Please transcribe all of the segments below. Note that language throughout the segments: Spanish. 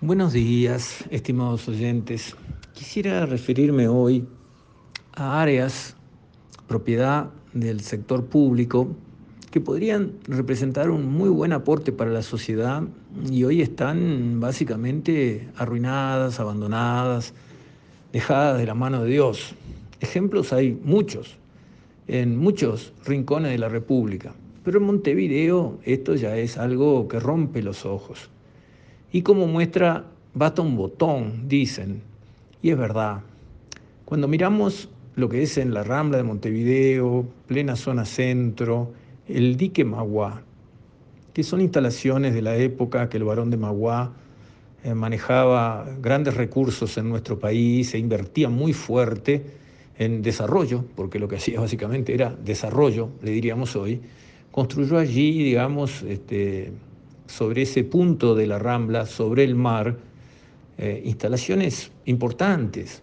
Buenos días, estimados oyentes. Quisiera referirme hoy a áreas propiedad del sector público que podrían representar un muy buen aporte para la sociedad y hoy están básicamente arruinadas, abandonadas, dejadas de la mano de Dios. Ejemplos hay muchos, en muchos rincones de la República, pero en Montevideo esto ya es algo que rompe los ojos. Y como muestra, basta un botón, dicen. Y es verdad. Cuando miramos lo que es en la Rambla de Montevideo, plena zona centro, el dique Magua, que son instalaciones de la época que el varón de Magua eh, manejaba grandes recursos en nuestro país e invertía muy fuerte en desarrollo, porque lo que hacía básicamente era desarrollo, le diríamos hoy, construyó allí, digamos, este, sobre ese punto de la Rambla, sobre el mar, eh, instalaciones importantes,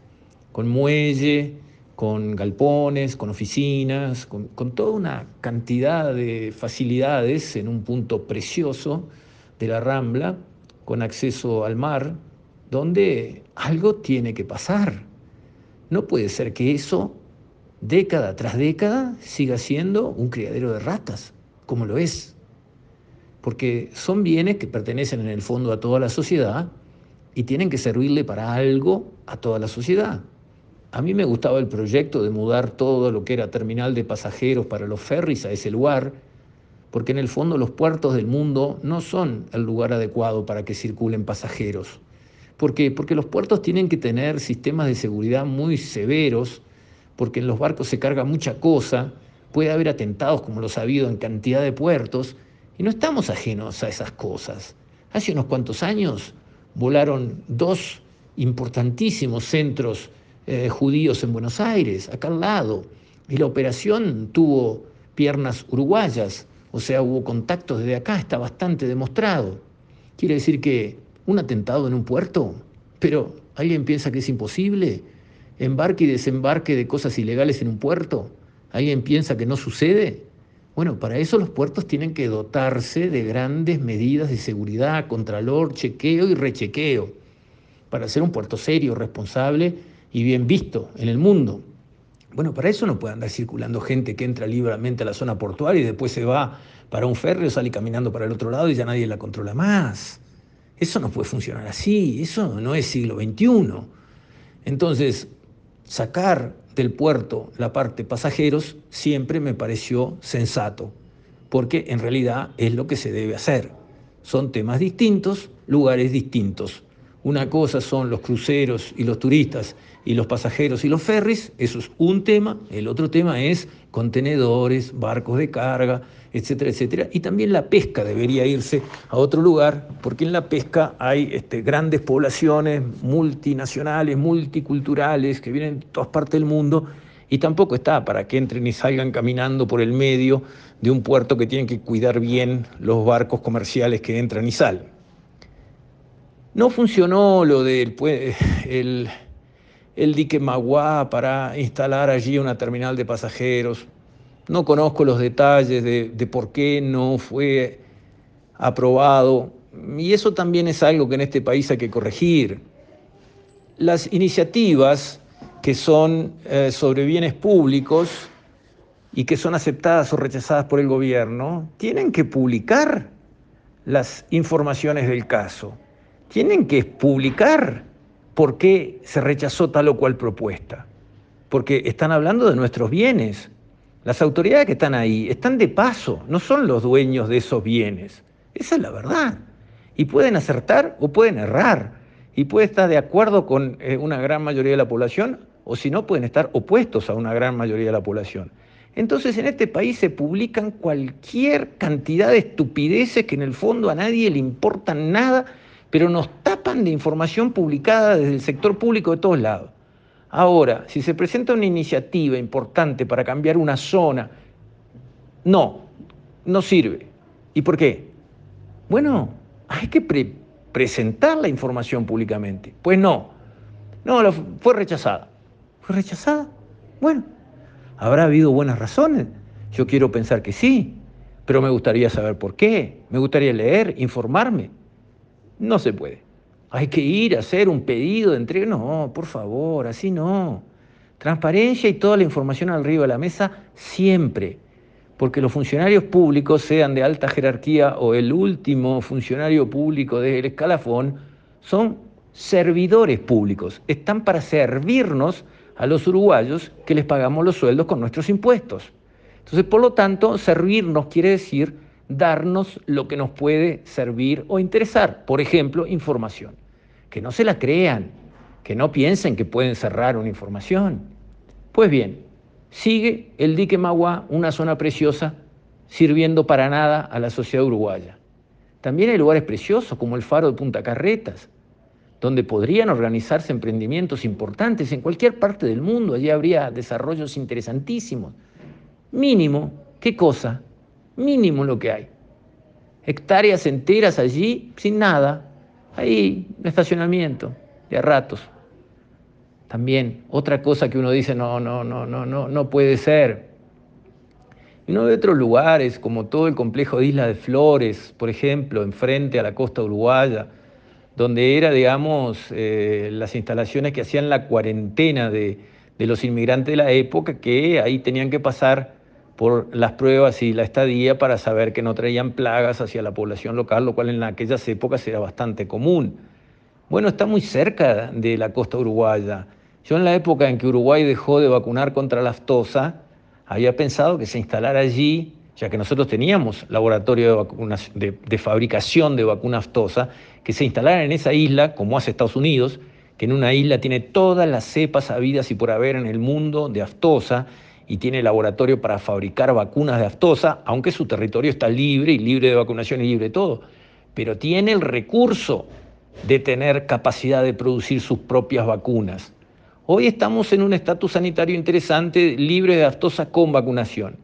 con muelle, con galpones, con oficinas, con, con, toda una cantidad de facilidades en un punto precioso de la Rambla, con acceso al mar, donde algo tiene que pasar. No puede ser que eso, década tras década, siga siendo un criadero de ratas, como lo es porque son bienes que pertenecen en el fondo a toda la sociedad y tienen que servirle para algo a toda la sociedad. A mí me gustaba el proyecto de mudar todo lo que era terminal de pasajeros para los ferries a ese lugar, porque en el fondo los puertos del mundo no son el lugar adecuado para que circulen pasajeros. ¿Por qué? Porque los puertos tienen que tener sistemas de seguridad muy severos, porque en los barcos se carga mucha cosa, puede haber atentados como los ha habido en cantidad de puertos, y no estamos ajenos a esas cosas. Hace unos cuantos años volaron dos importantísimos centros eh, judíos en Buenos Aires, acá al lado, y la operación tuvo piernas uruguayas, o sea, hubo contactos desde acá, está bastante demostrado. Quiere decir que un atentado en un puerto, pero ¿alguien piensa que es imposible? ¿Embarque y desembarque de cosas ilegales en un puerto? ¿Alguien piensa que no sucede? Bueno, para eso los puertos tienen que dotarse de grandes medidas de seguridad, contralor, chequeo y rechequeo, para ser un puerto serio, responsable y bien visto en el mundo. Bueno, para eso no puede andar circulando gente que entra libremente a la zona portuaria y después se va para un ferry o sale caminando para el otro lado y ya nadie la controla más. Eso no puede funcionar así, eso no es siglo XXI. Entonces, sacar del puerto la parte pasajeros siempre me pareció sensato, porque en realidad es lo que se debe hacer. Son temas distintos, lugares distintos. Una cosa son los cruceros y los turistas y los pasajeros y los ferries, eso es un tema. El otro tema es contenedores, barcos de carga, etcétera, etcétera. Y también la pesca debería irse a otro lugar, porque en la pesca hay este, grandes poblaciones multinacionales, multiculturales, que vienen de todas partes del mundo, y tampoco está para que entren y salgan caminando por el medio de un puerto que tienen que cuidar bien los barcos comerciales que entran y salen. No funcionó lo del el, el dique Magua para instalar allí una terminal de pasajeros. No conozco los detalles de, de por qué no fue aprobado. Y eso también es algo que en este país hay que corregir. Las iniciativas que son eh, sobre bienes públicos y que son aceptadas o rechazadas por el gobierno, tienen que publicar las informaciones del caso tienen que publicar por qué se rechazó tal o cual propuesta. Porque están hablando de nuestros bienes. Las autoridades que están ahí están de paso, no son los dueños de esos bienes. Esa es la verdad. Y pueden acertar o pueden errar. Y puede estar de acuerdo con eh, una gran mayoría de la población o si no pueden estar opuestos a una gran mayoría de la población. Entonces en este país se publican cualquier cantidad de estupideces que en el fondo a nadie le importan nada pero nos tapan de información publicada desde el sector público de todos lados. Ahora, si se presenta una iniciativa importante para cambiar una zona, no, no sirve. ¿Y por qué? Bueno, hay que presentar la información públicamente. Pues no, no, fue rechazada. ¿Fue rechazada? Bueno, habrá habido buenas razones. Yo quiero pensar que sí, pero me gustaría saber por qué. Me gustaría leer, informarme. No se puede. hay que ir a hacer un pedido de entrega. No, por favor, así no. Transparencia y toda la información arriba de la mesa siempre. Porque los funcionarios públicos, sean de alta jerarquía o el último funcionario público del escalafón, son servidores públicos. Están para servirnos a los uruguayos que les pagamos los sueldos con nuestros impuestos. Entonces, por lo tanto, servirnos quiere decir darnos lo que nos puede servir o interesar. Por ejemplo, información. Que no se la crean, que no piensen que pueden cerrar una información. Pues bien, sigue el dique Magua, una zona preciosa, sirviendo para nada a la sociedad uruguaya. También hay lugares preciosos como el faro de Punta Carretas, donde podrían organizarse emprendimientos importantes en cualquier parte del mundo. Allí habría desarrollos interesantísimos. Mínimo, ¿qué cosa? Mínimo lo que hay. Hectáreas enteras allí sin nada. Ahí, un estacionamiento, de a ratos. También, otra cosa que uno dice, no, no, no, no, no, no puede ser. Y uno ve otros lugares, como todo el complejo de Isla de Flores, por ejemplo, enfrente a la costa uruguaya, donde era, digamos, eh, las instalaciones que hacían la cuarentena de, de los inmigrantes de la época, que ahí tenían que pasar por las pruebas y la estadía para saber que no traían plagas hacia la población local, lo cual en aquellas épocas era bastante común. Bueno, está muy cerca de la costa uruguaya. Yo en la época en que Uruguay dejó de vacunar contra la aftosa, había pensado que se instalara allí ya que nosotros teníamos laboratorio de, de, fabricación de vacuna aftosa, que se instalara en esa isla, como hace Estados Unidos, que en una isla tiene todas las cepas habidas y por haber en el mundo de aftosa, y tiene laboratorio para fabricar vacunas de aftosa, aunque su territorio está libre y libre de vacunación y libre de todo, pero tiene el recurso de tener capacidad de producir sus propias vacunas. Hoy estamos en un estatus sanitario interesante, libre de aftosa con vacunación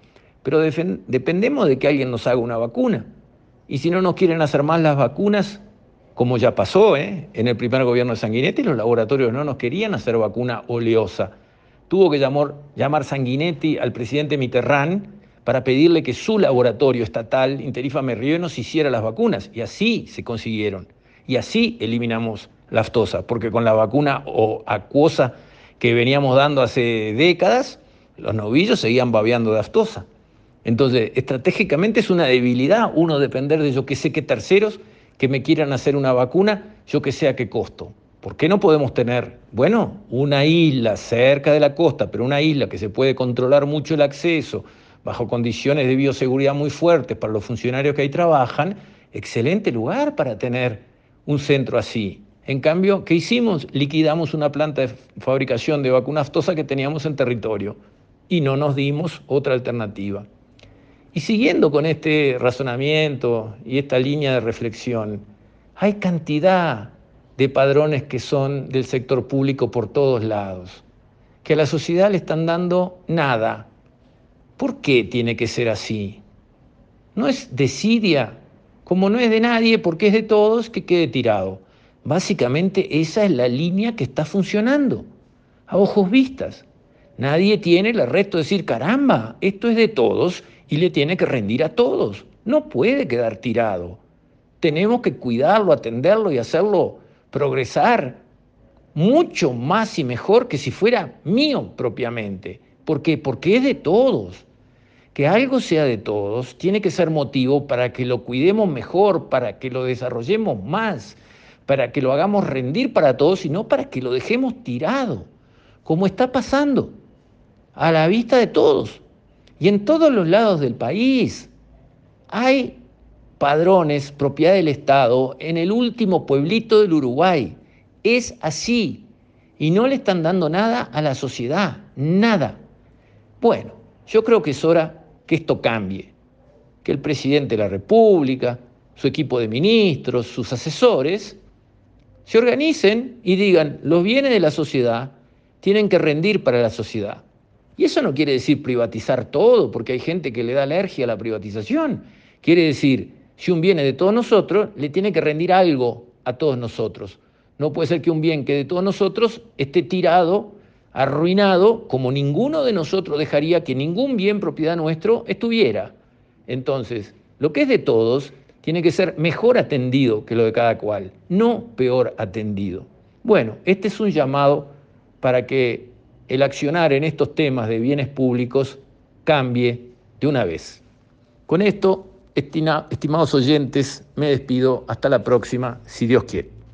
pero dependemos de que alguien nos haga una vacuna. Y si no nos quieren hacer más las vacunas, como ya pasó ¿eh? en el primer gobierno de Sanguinetti, los laboratorios no nos querían hacer vacuna oleosa. Tuvo que llamar, llamar Sanguinetti al presidente Mitterrand para pedirle que su laboratorio estatal, Interifa Merrió, nos hiciera las vacunas. Y así se consiguieron. Y así eliminamos la aftosa, porque con la vacuna o acuosa que veníamos dando hace décadas, los novillos seguían babeando de aftosa. Entonces, estratégicamente es una debilidad uno depender de yo que sé que terceros que me quieran hacer una vacuna, yo que sé a qué costo. ¿Por qué no podemos tener, bueno, una isla cerca de la costa, pero una isla que se puede controlar mucho el acceso, bajo condiciones de bioseguridad muy fuertes para los funcionarios que ahí trabajan? Excelente lugar para tener un centro así. En cambio, ¿qué hicimos? Liquidamos una planta de fabricación de vacuna aftosa que teníamos en territorio y no nos dimos otra alternativa. Y siguiendo con este razonamiento y esta línea de reflexión, hay cantidad de padrones que son del sector público por todos lados, que a la sociedad le están dando nada. ¿Por qué tiene que ser así? No es desidia, como no es de nadie, porque es de todos, que quede tirado. Básicamente esa es la línea que está funcionando, a ojos vistas. Nadie tiene el resto de decir, caramba, esto es de todos y le tiene que rendir a todos. No puede quedar tirado. Tenemos que cuidarlo, atenderlo y hacerlo progresar mucho más y mejor que si fuera mío propiamente. ¿Por qué? Porque es de todos. Que algo sea de todos tiene que ser motivo para que lo cuidemos mejor, para que lo desarrollemos más, para que lo hagamos rendir para todos y no para que lo dejemos tirado, como está pasando a la vista de todos. Y en todos los lados del país hay padrones, propiedad del Estado, en el último pueblito del Uruguay. Es así. Y no le están dando nada a la sociedad, nada. Bueno, yo creo que es hora que esto cambie, que el presidente de la República, su equipo de ministros, sus asesores, se organicen y digan, los bienes de la sociedad tienen que rendir para la sociedad. Y eso no quiere decir privatizar todo, porque hay gente que le da alergia a la privatización. Quiere decir, si un bien es de todos nosotros, le tiene que rendir algo a todos nosotros. No puede ser que un bien que de todos nosotros esté tirado, arruinado, como ninguno de nosotros dejaría que ningún bien propiedad nuestro estuviera. Entonces, lo que es de todos tiene que ser mejor atendido que lo de cada cual, no peor atendido. Bueno, este es un llamado para que el accionar en estos temas de bienes públicos cambie de una vez. Con esto Estimados oyentes, me despido. Hasta la próxima, si Dios quiere.